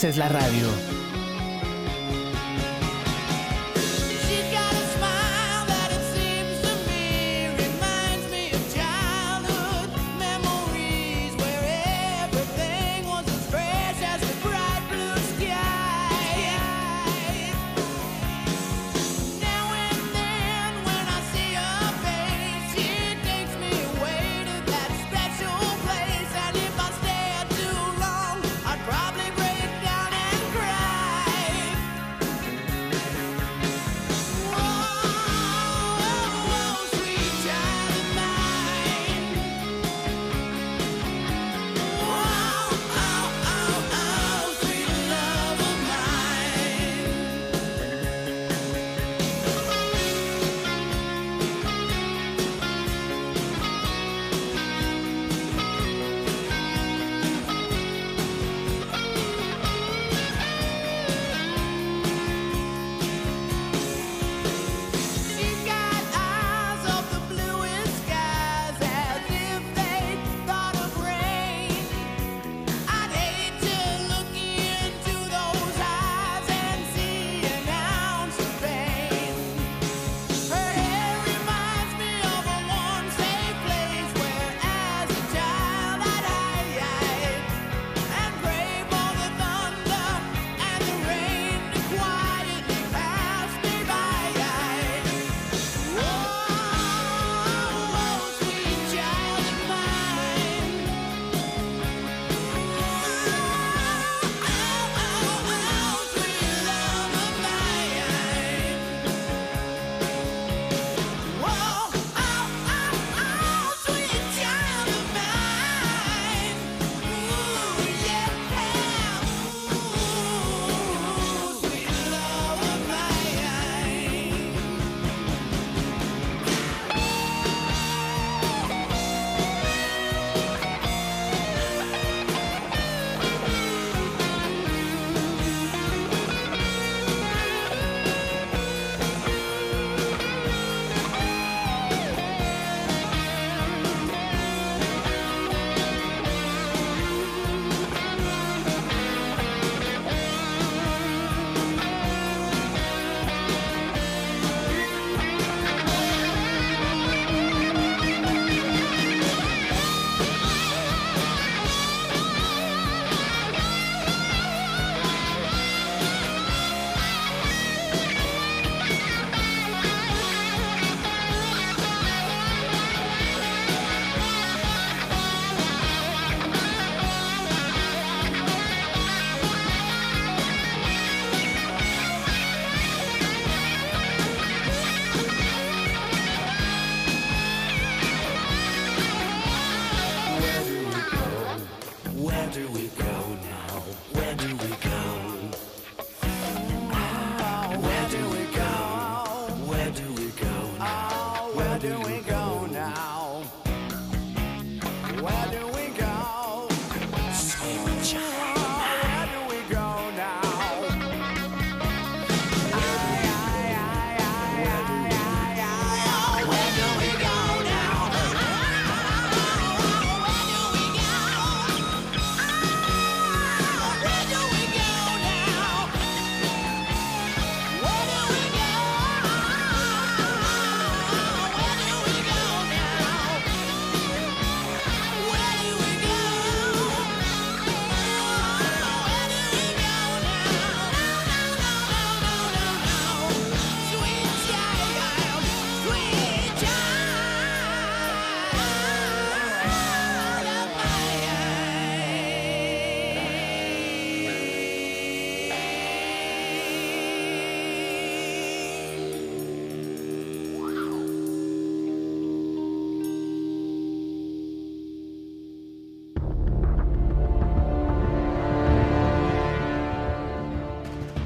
Haces la radio.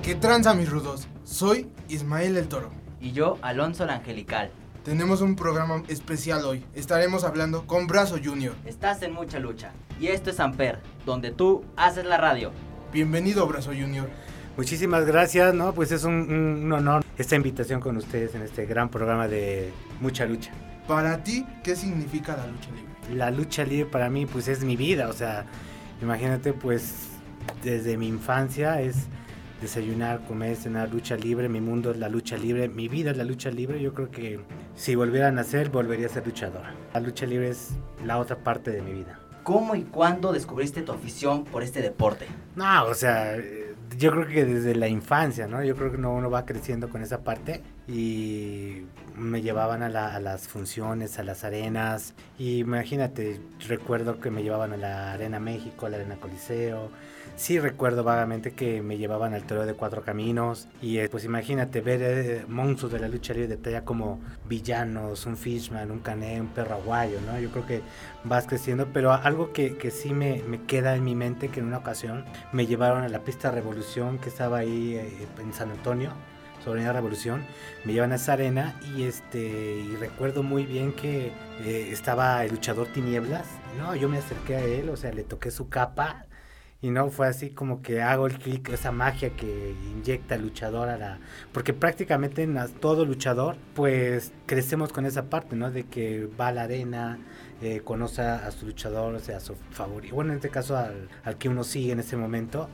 ¿Qué tranza mis rudos? Soy Ismael el Toro. Y yo, Alonso el Angelical. Tenemos un programa especial hoy. Estaremos hablando con Brazo Junior. Estás en mucha lucha. Y esto es Amper, donde tú haces la radio. Bienvenido, Brazo Junior. Muchísimas gracias, ¿no? Pues es un, un- un honor esta invitación con ustedes en este gran programa de Mucha Lucha. Para ti, ¿qué significa la lucha libre? La lucha libre para mí pues es mi vida, o sea, imagínate pues desde mi infancia es desayunar, comer, cenar, lucha libre, mi mundo es la lucha libre, mi vida es la lucha libre, yo creo que si volviera a nacer volvería a ser luchador. La lucha libre es la otra parte de mi vida. ¿Cómo y cuándo descubriste tu afición por este deporte? No, o sea, eh, yo creo que desde la infancia, ¿no? Yo creo que uno, uno va creciendo con esa parte y me llevaban a, la- a las funciones, a las arenas y imagínate, recuerdo que me llevaban a la Arena México, a la Arena Coliseo. Sí recuerdo vagamente que me llevaban al Toreo de Cuatro Caminos y eh, pues imagínate ver eh, monstruos de la lucha libre de talla como villanos, un Fishman, un Cané, un perro aguayo, ¿no? Yo creo que vas creciendo, pero algo que, que sí me, me queda en mi mente, que en una ocasión me llevaron a la pista Revolución que estaba ahí eh, en San Antonio, sobre la Revolución, me llevan a esa arena y este y recuerdo muy bien que estaba el luchador Tinieblas, no, yo me acerqué a él, o sea, le toqué su capa y no fue así como que hago el clic, esa magia que inyecta luchador a la... Porque prácticamente en las- todo luchador, pues crecemos con esa parte, ¿no? De que va a la arena, eh, conoce a su luchador, o sea, a su favorito. Bueno, en este caso al, al que uno sigue en ese momento.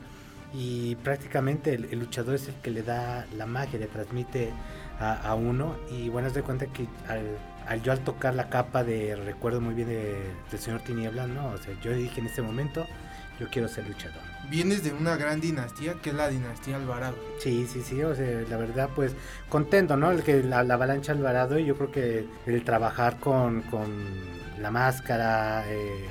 Y prácticamente el, el luchador es el que le da la magia, le transmite a, a uno. Y bueno, haz de cuenta que al, al yo al tocar la capa de, recuerdo muy bien de- del señor Tinieblas, ¿no? O sea, yo dije en ese momento, yo quiero ser luchador. Vienes de una gran dinastía que es la dinastía Alvarado. Sí, sí, sí, o sea, la verdad, pues contento, ¿no? El que la, la avalancha Alvarado y yo creo que el trabajar con, con la máscara, eh,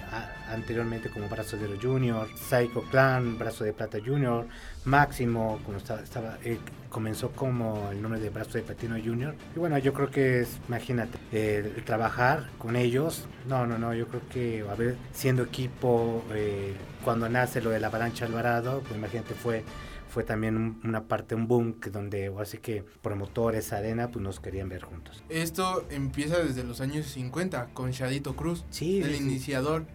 anteriormente como Brazo de Oro Junior, Psycho Clan, Brazo de Plata Junior, Máximo, como estaba, estaba eh, comenzó como el nombre de Brazo de Platino Junior. Y bueno, yo creo que es, imagínate, el trabajar con ellos, no, no, no, yo creo que, a ver, siendo equipo, eh, cuando nace lo de la avalancha Alvarado, pues imagínate, fue fue también un- una parte, un boom, que donde así que promotores, arena, pues nos querían ver juntos. Esto empieza desde los años 50 con Shadito Cruz, Sí, el sí, iniciador,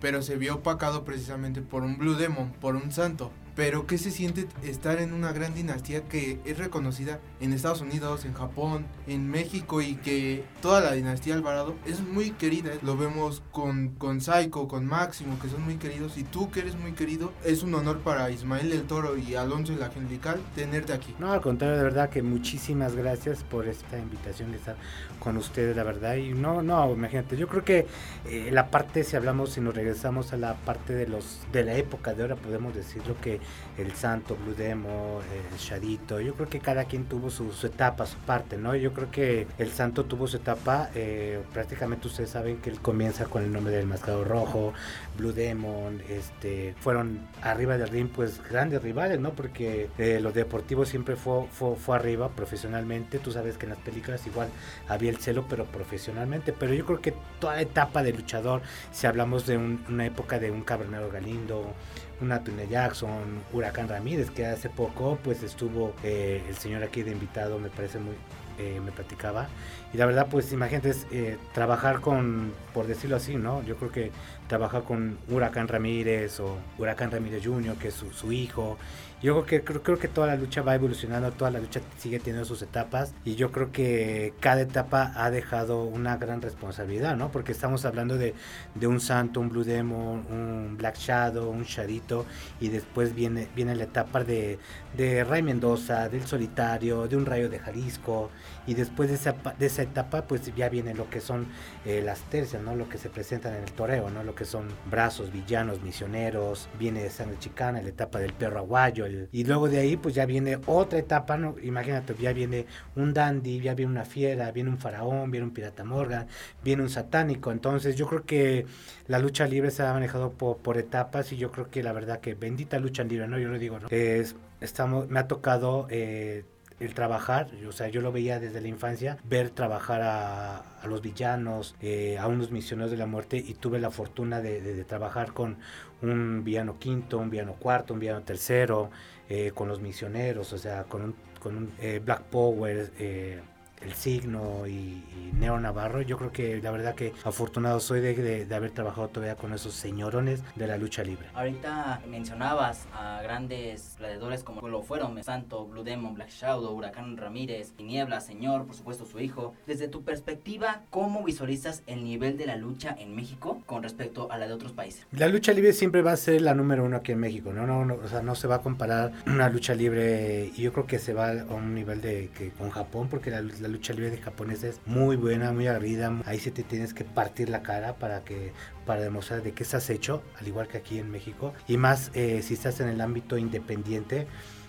pero se vio opacado precisamente por un Blue Demon, por un santo. Pero ¿qué se siente estar en una gran dinastía que es reconocida en Estados Unidos, en Japón, en México y que toda la dinastía Alvarado es muy querida? Lo vemos con, con Psycho, con Máximo, que son muy queridos. Y tú que eres muy querido, es un honor para Ismael el Toro y Alonso el Angelical tenerte aquí. No, al contrario, de verdad que muchísimas gracias por esta invitación de estar con ustedes, la verdad. Y no, no, imagínate, yo creo que eh, la parte, si hablamos, si nos regresamos a la parte de los de la época de ahora, podemos decirlo que el Santo, Blue Demo, el Shadito, yo creo que cada quien tuvo su, su etapa, su parte, ¿no? Yo creo que el Santo tuvo su etapa, eh, prácticamente ustedes saben que él comienza con el nombre del Mascado Rojo, Blue Demon, este, fueron arriba del ring, pues grandes rivales, ¿no? Porque eh, los deportivos siempre fue, fue, arriba profesionalmente. Tú sabes que en las películas igual había el celo, pero profesionalmente. Pero yo creo que toda etapa de luchador, si hablamos de un- una época de un Cabronero Galindo, una Tune Jackson, Huracán Ramírez, que hace poco pues estuvo eh, el señor aquí de invitado, me parece muy, eh, me platicaba. Y la verdad, pues imagínate, eh, trabajar con, por decirlo así, ¿no? Yo creo que trabajar con Huracán Ramírez o Huracán Ramírez Jr., que es su, hijo. Yo creo que, creo que toda la lucha va evolucionando, toda la lucha sigue teniendo sus etapas y yo creo que cada etapa ha dejado una gran responsabilidad, ¿no? Porque estamos hablando de, de un Santo, un Blue Demon, un Black Shadow, un Shadito y después viene, viene la etapa de, de Ray Mendoza, del Solitario, de un Rayo de Jalisco y después de esa, de esa etapa pues ya viene lo que son eh, las tercias, ¿no? Lo que se presentan en el toreo, ¿no? Lo que son brazos, villanos, misioneros, viene de sangre chicana, la etapa del perro aguayo, y luego de ahí pues ya viene otra etapa, ¿no? Imagínate, ya viene un dandy, ya viene una fiera, viene un faraón, viene un pirata Morgan, viene un satánico, entonces yo creo que la lucha libre se ha manejado por, por etapas y yo creo que la verdad que bendita lucha libre, ¿no? Yo lo digo, ¿no? Es, estamos, me ha tocado... eh, el trabajar, o sea, yo lo veía desde la infancia, ver trabajar a, los villanos, eh, a unos misioneros de la muerte y tuve la fortuna de trabajar con un villano quinto, un villano cuarto, un villano tercero, eh, con los misioneros, o sea, con un, con un eh, Black Power, eh, el signo y, y Neo Navarro. Yo creo que la verdad que afortunado soy de, de- de haber trabajado todavía con esos señorones de la lucha libre. Ahorita mencionabas a grandes gladiadores como lo fueron Santo, Blue Demon, Black Shadow, Huracán Ramírez, Tiniebla, Señor, por supuesto su hijo. Desde tu perspectiva, ¿cómo visualizas el nivel de la lucha en México con respecto a la de otros países? La lucha libre siempre va a ser la número uno aquí en México, ¿no? No, no, o sea, no se va a comparar una lucha libre y yo creo que se va a un nivel de que con Japón porque la, la lucha libre de japonesa es muy buena, muy aguerrida. Ahí sí te tienes que partir la cara para que para demostrar de qué estás hecho, al igual que aquí en México. Y más eh, si estás en el ámbito independiente,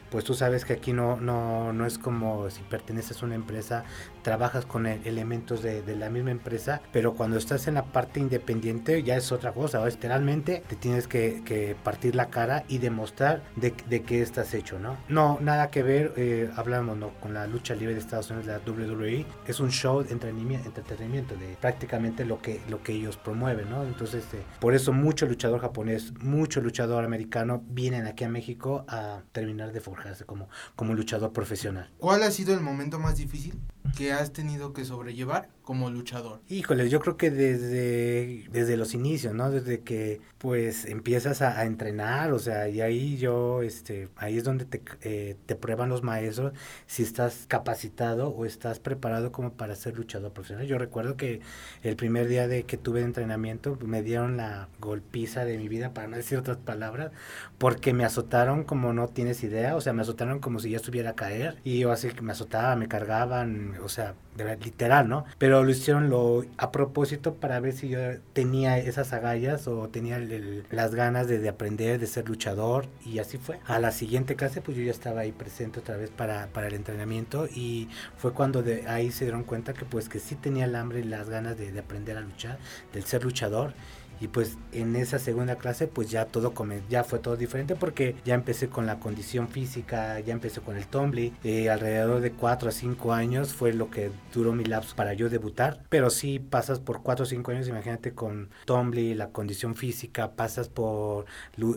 pues tú sabes que aquí no, no, no es como si perteneces a una empresa, trabajas con e- elementos de, de la misma empresa, pero cuando estás en la parte independiente ya es otra cosa, ¿no? literalmente te tienes que, que partir la cara y demostrar de, de qué estás hecho, ¿no? No, nada que ver, eh, hablamos ¿no? con la lucha libre de Estados Unidos, la WWE, es un show de entretenimiento, de prácticamente lo que, lo que ellos promueven, ¿no? Entonces, eh, por eso mucho luchador japonés, mucho luchador americano vienen aquí a México a terminar de forjarse como, como luchador profesional. ¿Cuál ha sido el momento más difícil que has tenido que sobrellevar como luchador? Híjole, yo creo que desde, desde los inicios, ¿no? Desde que pues empiezas a, entrenar, o sea, y ahí yo, este, ahí es donde te, eh, te prueban los maestros si estás capacitado o estás preparado como para ser luchador profesional. Yo recuerdo que el primer día de que tuve de entrenamiento me dieron la golpiza de mi vida, para no decir otras palabras, porque me azotaron como no tienes idea, o sea, me azotaron como si ya estuviera a caer, y yo así que me azotaba, me cargaban, o sea, de literal, ¿no? Pero lo hicieron lo, a propósito para ver si yo tenía esas agallas o tenía el- el- las ganas de, de aprender, de ser luchador, y así fue. A la siguiente clase, pues yo ya estaba ahí presente otra vez para, para el entrenamiento, y fue cuando de ahí se dieron cuenta que pues que sí tenía el hambre y las ganas de, de aprender a luchar, del ser luchador, y pues en esa segunda clase pues ya todo ya fue todo diferente porque ya empecé con la condición física, ya empecé con el tumbling, eh, alrededor de 4 a 5 años fue lo que duró mi lapso para yo debutar, pero sí pasas por 4 o 5 años, imagínate con tumbling, la condición física, pasas por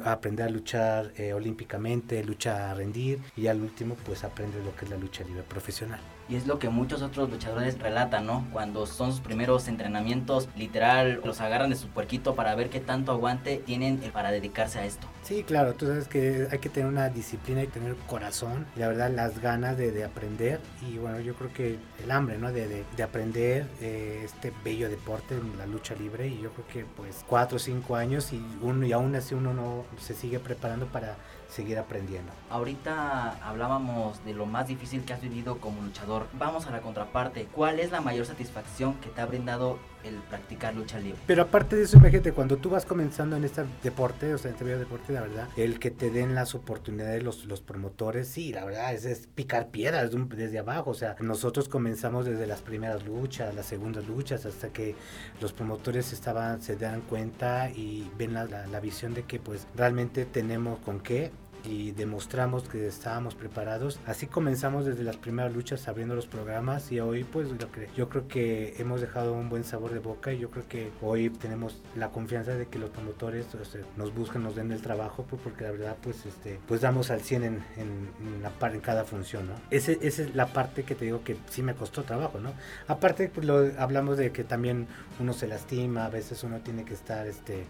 aprender a luchar eh, olímpicamente, lucha a rendir y al último pues aprendes lo que es la lucha libre profesional. Y es lo que muchos otros luchadores relatan, ¿no? Cuando son sus primeros entrenamientos, literal, los agarran de su puerquito para ver qué tanto aguante tienen eh, para dedicarse a esto. Sí, claro, tú sabes que hay que tener una disciplina y tener corazón, la verdad las ganas de, de aprender y bueno, yo creo que el hambre, ¿no? De, de- de aprender eh, este bello deporte, la lucha libre y yo creo que pues cuatro o cinco años y uno y aún así uno no se sigue preparando para seguir aprendiendo. Ahorita hablábamos de lo más difícil que has vivido como luchador. Vamos a la contraparte. ¿Cuál es la mayor satisfacción que te ha brindado el practicar lucha libre? Pero aparte de eso, imagínate, cuando tú vas comenzando en este deporte, o sea, en este bello deporte, la verdad, el que te den las oportunidades los, los promotores, sí, la verdad, es, es picar piedras desde abajo. O sea, nosotros comenzamos desde las primeras luchas, las segundas luchas, hasta que los promotores estaban, se dan cuenta y ven la, la- la visión de que pues realmente tenemos con qué y demostramos que estábamos preparados. Así comenzamos desde las primeras luchas abriendo los programas y hoy pues lo yo creo que hemos dejado un buen sabor de boca y yo creo que hoy tenemos la confianza de que los promotores o sea, nos buscan, nos den el trabajo pues, porque la verdad pues este pues damos al 100 en, en, en la en cada función, ¿no? Ese, esa es la parte que te digo que sí me costó trabajo, ¿no? Aparte pues lo, hablamos de que también uno se lastima, a veces uno tiene que estar este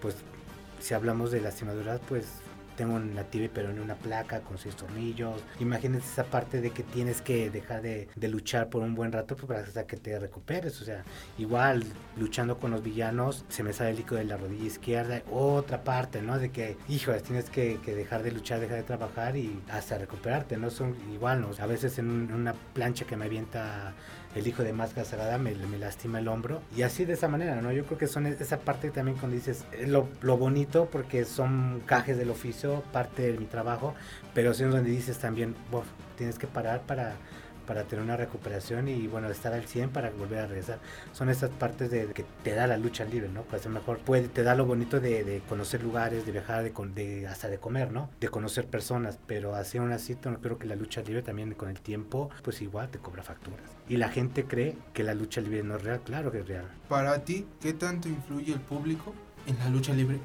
pues si hablamos de lastimaduras pues tengo una tibia pero en una placa con seis tornillos. Imagínense esa parte de que tienes que dejar de, luchar por un buen rato pues, para que te recuperes. O sea, igual luchando con los villanos se me sale el líquido de la rodilla izquierda. Otra parte, ¿no? De que, hijo, tienes que, que dejar de luchar, dejar de trabajar y hasta recuperarte, ¿no? Son igual, ¿no? A veces en en una plancha que me avienta el hijo de Máscara Sagrada me, me lastima el hombro. Y así de esa manera, ¿no? Yo creo que son es- esa parte también cuando dices eh, lo, lo bonito porque son cajes del oficio, parte de mi trabajo, pero es donde dices también, "Bof, tienes que parar para para tener una recuperación y bueno, estar al 100 para volver a regresar. Son esas partes de que te da la lucha libre, ¿no? Pues a lo mejor puede, te da lo bonito de, conocer lugares, de viajar, de, de- hasta de comer, ¿no? De conocer personas, pero así aún así creo que la lucha libre también con el tiempo, pues igual te cobra facturas. Y la gente cree que la lucha libre no es real, claro que es real. Para ti, ¿qué tanto influye el público en la lucha libre?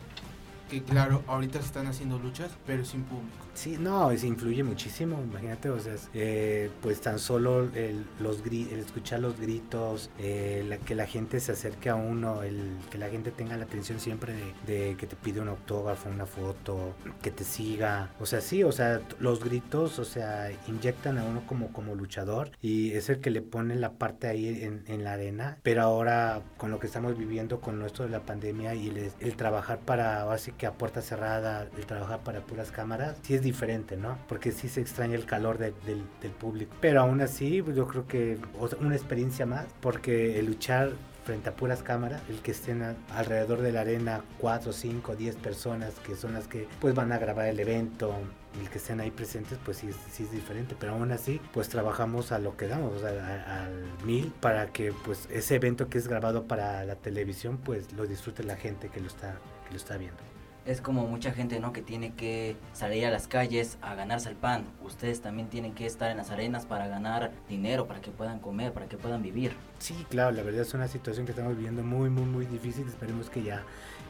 Que claro, ahorita se están haciendo luchas, pero sin público. Sí, no, es, influye muchísimo, imagínate, o sea, eh, pues tan solo el, los gri- el escuchar los gritos, eh, la- que la gente se acerque a uno, el que la gente tenga la atención siempre de, de que te pide un autógrafo, una foto, que te siga, o sea, sí, o sea, los gritos, o sea, inyectan a uno como, como luchador y es el que le pone la parte ahí en, en la arena, pero ahora con lo que estamos viviendo con esto de la pandemia y el, el trabajar para, ahora sí que a puerta cerrada, el trabajar para puras cámaras, sí es diferente, ¿no? Porque sí se extraña el calor de- del, del público. Pero aún así, pues, yo creo que una experiencia más, porque el luchar frente a puras cámaras, el que estén a- alrededor de la arena 4, 5, 10 personas que son las que pues van a grabar el evento, el que estén ahí presentes, pues sí, sí es diferente, pero aún así pues trabajamos a lo que damos, o sea, al mil para que pues ese evento que es grabado para la televisión pues lo disfrute la gente que lo está, que lo está viendo. Es como mucha gente, ¿no? Que tiene que salir a las calles a ganarse el pan. Ustedes también tienen que estar en las arenas para ganar dinero, para que puedan comer, para que puedan vivir. Sí, claro, la verdad es una situación que estamos viviendo muy, muy, muy difícil. Esperemos que ya,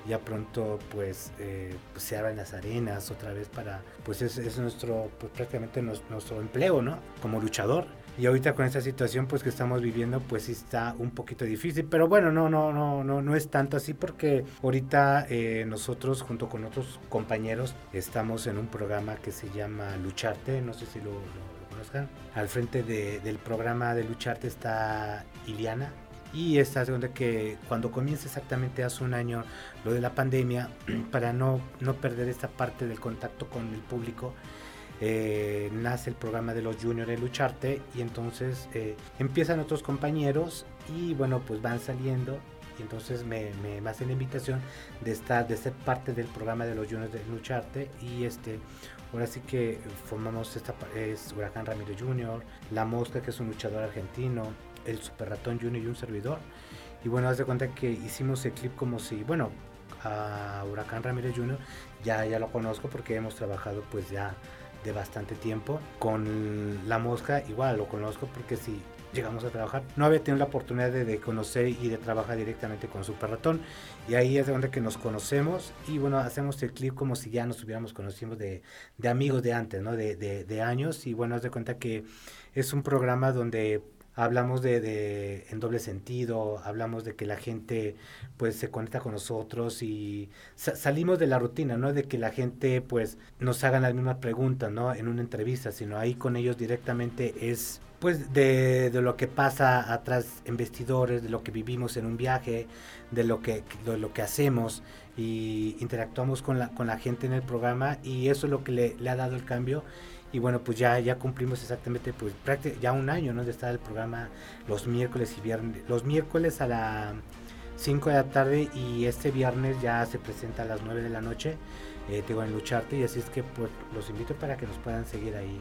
ya pronto pues, eh, pues, se abran las arenas otra vez para, pues es, es nuestro, pues prácticamente nuestro empleo, ¿no? Como luchador. Y ahorita con esta situación pues que estamos viviendo pues sí está un poquito difícil, pero bueno, no, no, no, no, no es tanto así porque ahorita eh, nosotros junto con otros compañeros estamos en un programa que se llama Lucharte, no sé si lo, lo- lo conozcan. Al frente de- del programa de Lucharte está Iliana, y esta es donde que cuando comienza exactamente hace un año lo de la pandemia, para no, no perder esta parte del contacto con el público, eh, nace el programa de los juniors de Lucharte y entonces eh, empiezan otros compañeros y bueno, pues van saliendo y entonces me, me, me hacen la invitación de estar, de ser parte del programa de los juniors de Lucharte y este... Ahora sí que formamos esta, es Huracán Ramiro Jr., La Mosca, que es un luchador argentino, el Super Ratón Junior y un servidor. Y bueno, haz de cuenta que hicimos el clip como si, bueno, a Huracán Ramírez Jr. ya, ya lo conozco porque hemos trabajado pues ya de bastante tiempo. Con La Mosca igual lo conozco porque si llegamos a trabajar, no había tenido la oportunidad de, de conocer y de trabajar directamente con Super Ratón. Y ahí es de donde que nos conocemos y bueno, hacemos el clip como si ya nos hubiéramos conocido de, de amigos de antes, ¿no? De, de, de años. Y bueno, haz de cuenta que es un programa donde hablamos de, de en doble sentido, hablamos de que la gente pues se conecta con nosotros y sa- salimos de la rutina, no de que la gente pues nos hagan las mismas preguntas, ¿no? En una entrevista, sino ahí con ellos directamente es pues de, de lo que pasa atrás en vestidores, de lo que vivimos en un viaje, de lo que, de lo que hacemos y interactuamos con la, con la gente en el programa y eso es lo que le, le ha dado el cambio y bueno pues ya ya cumplimos exactamente pues ya un año no de estar el programa los miércoles y viernes los miércoles a las 5 de la tarde y este viernes ya se presenta a las 9 de la noche eh, digo en lucharte y así es que pues los invito para que nos puedan seguir ahí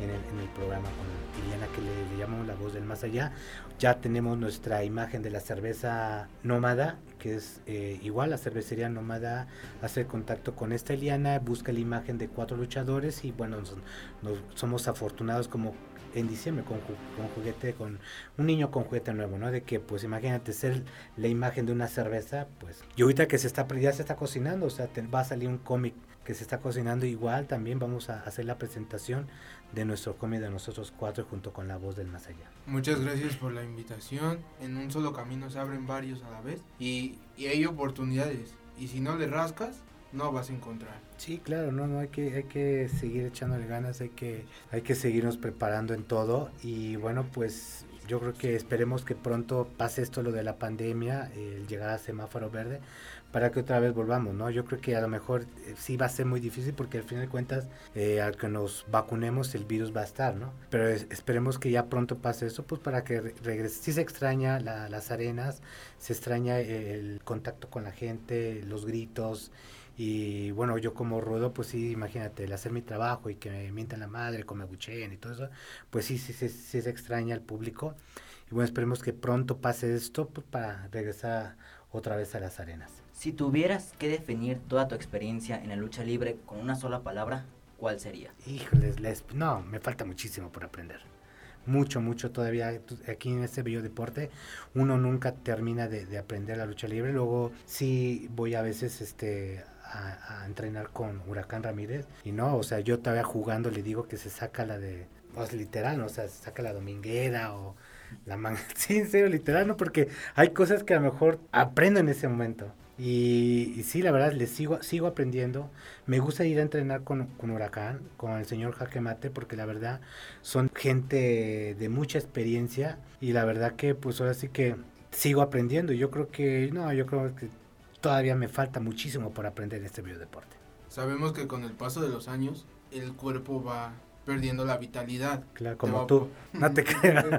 en el, en el programa con Liliana que le, le llamamos la voz del más allá ya tenemos nuestra imagen de la cerveza nómada que es eh, igual la cervecería nómada hace contacto con esta Eliana, busca la imagen de cuatro luchadores y bueno, nos, nos- somos afortunados como en diciembre con, con juguete, con un niño con juguete nuevo, ¿no? De que pues imagínate ser la imagen de una cerveza, pues y ahorita que se está, ya se está cocinando, o sea, te- va a salir un cómic que se está cocinando igual, también vamos a hacer la presentación de nuestro cómic de nosotros cuatro junto con la voz del más allá. Muchas gracias por la invitación. En un solo camino se abren varios a la vez y, y hay oportunidades. Y si no le rascas, no vas a encontrar. Sí, claro, no, no hay que, hay que seguir echándole ganas, hay que, hay que seguirnos preparando en todo y bueno, pues yo creo que esperemos que pronto pase esto lo de la pandemia, el llegar a semáforo verde, para que otra vez volvamos, ¿no? Yo creo que a lo mejor eh, sí va a ser muy difícil porque al final de cuentas, eh, al que nos vacunemos, el virus va a estar, ¿no? Pero es- esperemos que ya pronto pase eso, pues para que re- regrese. Sí se extraña la- las arenas, se extraña el contacto con la gente, los gritos, Y bueno, yo como rudo, pues sí, imagínate, el hacer mi trabajo y que me mientan la madre, que me abucheen y todo eso, pues sí, sí, sí, sí se extraña al público. Y bueno, esperemos que pronto pase esto pues, para regresar otra vez a las arenas. Si tuvieras que definir toda tu experiencia en la lucha libre con una sola palabra, ¿cuál sería? Híjoles, les- no, me falta muchísimo por aprender. Mucho, mucho todavía. Aquí en este bello deporte, uno nunca termina de, de aprender la lucha libre. Luego sí voy a veces este a, a entrenar con Huracán Ramírez. Y no, o sea, yo todavía jugando le digo que se saca la de, pues literal, o sea, se saca la dominguera o la manga. Sí, en serio, literal, ¿no? Porque hay cosas que a lo mejor aprendo en ese momento. Y, y sí, la verdad, le sigo, sigo aprendiendo. Me gusta ir a entrenar con, con Huracán, con el señor Jaque Mate, porque la verdad son gente de mucha experiencia y la verdad que pues ahora sí que sigo aprendiendo. Yo creo que, no, yo creo que todavía me falta muchísimo por aprender en este biodeporte. Sabemos que con el paso de los años el cuerpo va perdiendo la vitalidad. Claro, como va- tú. No te creas.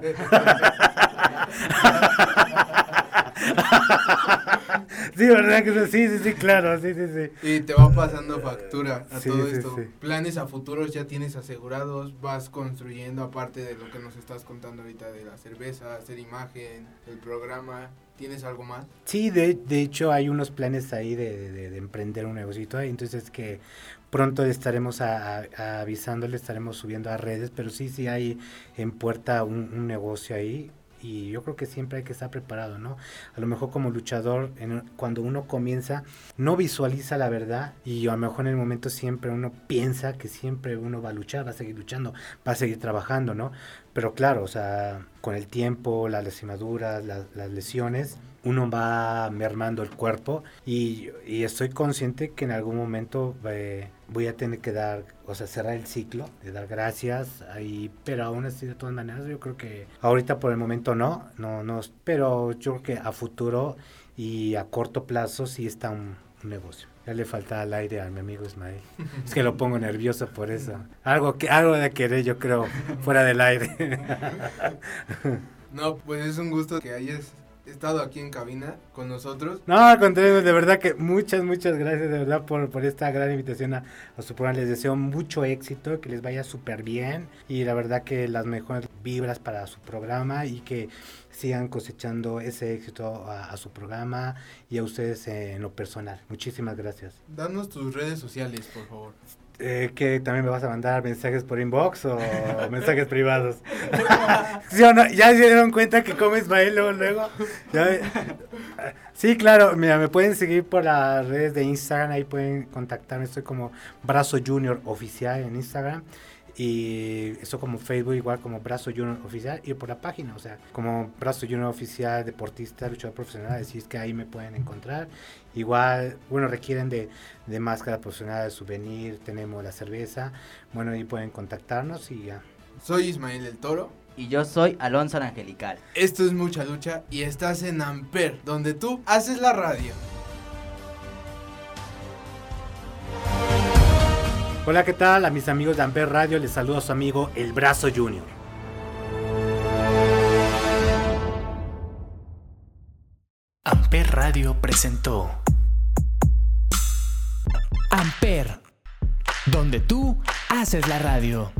Sí, ¿verdad? que sí? Sí, sí, sí, claro, sí, sí, sí. Y te va pasando factura a Sí, todo sí, esto. sí. Planes a futuros ya tienes asegurados, vas construyendo aparte de lo que nos estás contando ahorita de la cerveza, hacer imagen, el programa. ¿Tienes algo más? Sí, de, de hecho hay unos planes ahí de, de- de emprender un negocito ahí, entonces que pronto estaremos a, a- avisándole, estaremos subiendo a redes, pero sí, sí hay en puerta un negocio ahí y yo creo que siempre hay que estar preparado, ¿no? A lo mejor como luchador, en- cuando uno comienza, no visualiza la verdad y a lo mejor en el momento siempre uno piensa que siempre uno va a luchar, va a seguir luchando, va a seguir trabajando, ¿no? Pero claro, o sea, con el tiempo, las lastimaduras, las, las lesiones, uno va mermando el cuerpo y, estoy consciente que en algún momento eh, voy a tener que dar, o sea, cerrar el ciclo, de dar gracias, ahí, pero aún así de todas maneras yo creo que ahorita por el momento no, no, no, pero yo creo que a futuro y a corto plazo sí está un, negocio. Ya le falta al aire a mi amigo Ismael. Es que lo pongo nervioso por eso. Algo algo de querer, yo creo, fuera del aire. No, pues es un gusto que hayas estado aquí en cabina con nosotros. No, al contrario, de verdad que muchas, muchas gracias de verdad por, por esta gran invitación a, a su programa. Les deseo mucho éxito, que les vaya súper bien y la verdad que las mejores vibras para su programa y que sigan cosechando ese éxito a, a su programa y a ustedes en lo personal. Muchísimas gracias. Danos tus redes sociales, por favor. Eh, que también me vas a mandar mensajes por inbox o mensajes privados. ¿Sí o no? ¿Ya se dieron cuenta que come Ismael luego? luego? ¿Ya? Sí, claro, mira, me pueden seguir por las redes de Instagram, ahí pueden contactarme, estoy como Brazo Junior Oficial en Instagram y estoy como Facebook igual como Brazo Junior Oficial y por la página, o sea, como Brazo Junior Oficial, deportista, luchador profesional, así es que ahí me pueden encontrar. Igual, bueno, requieren de, de máscara profesional, de souvenir, tenemos la cerveza, bueno, ahí pueden contactarnos y ya. Soy Ismael el Toro. Y yo soy Alonso el Angelical. Esto es Mucha Lucha y estás en Amper, donde tú haces la radio. Hola, ¿qué tal? A mis amigos de Amper Radio les saluda su amigo El Brazo Junior. Amper Radio presentó Amper, donde tú haces la radio.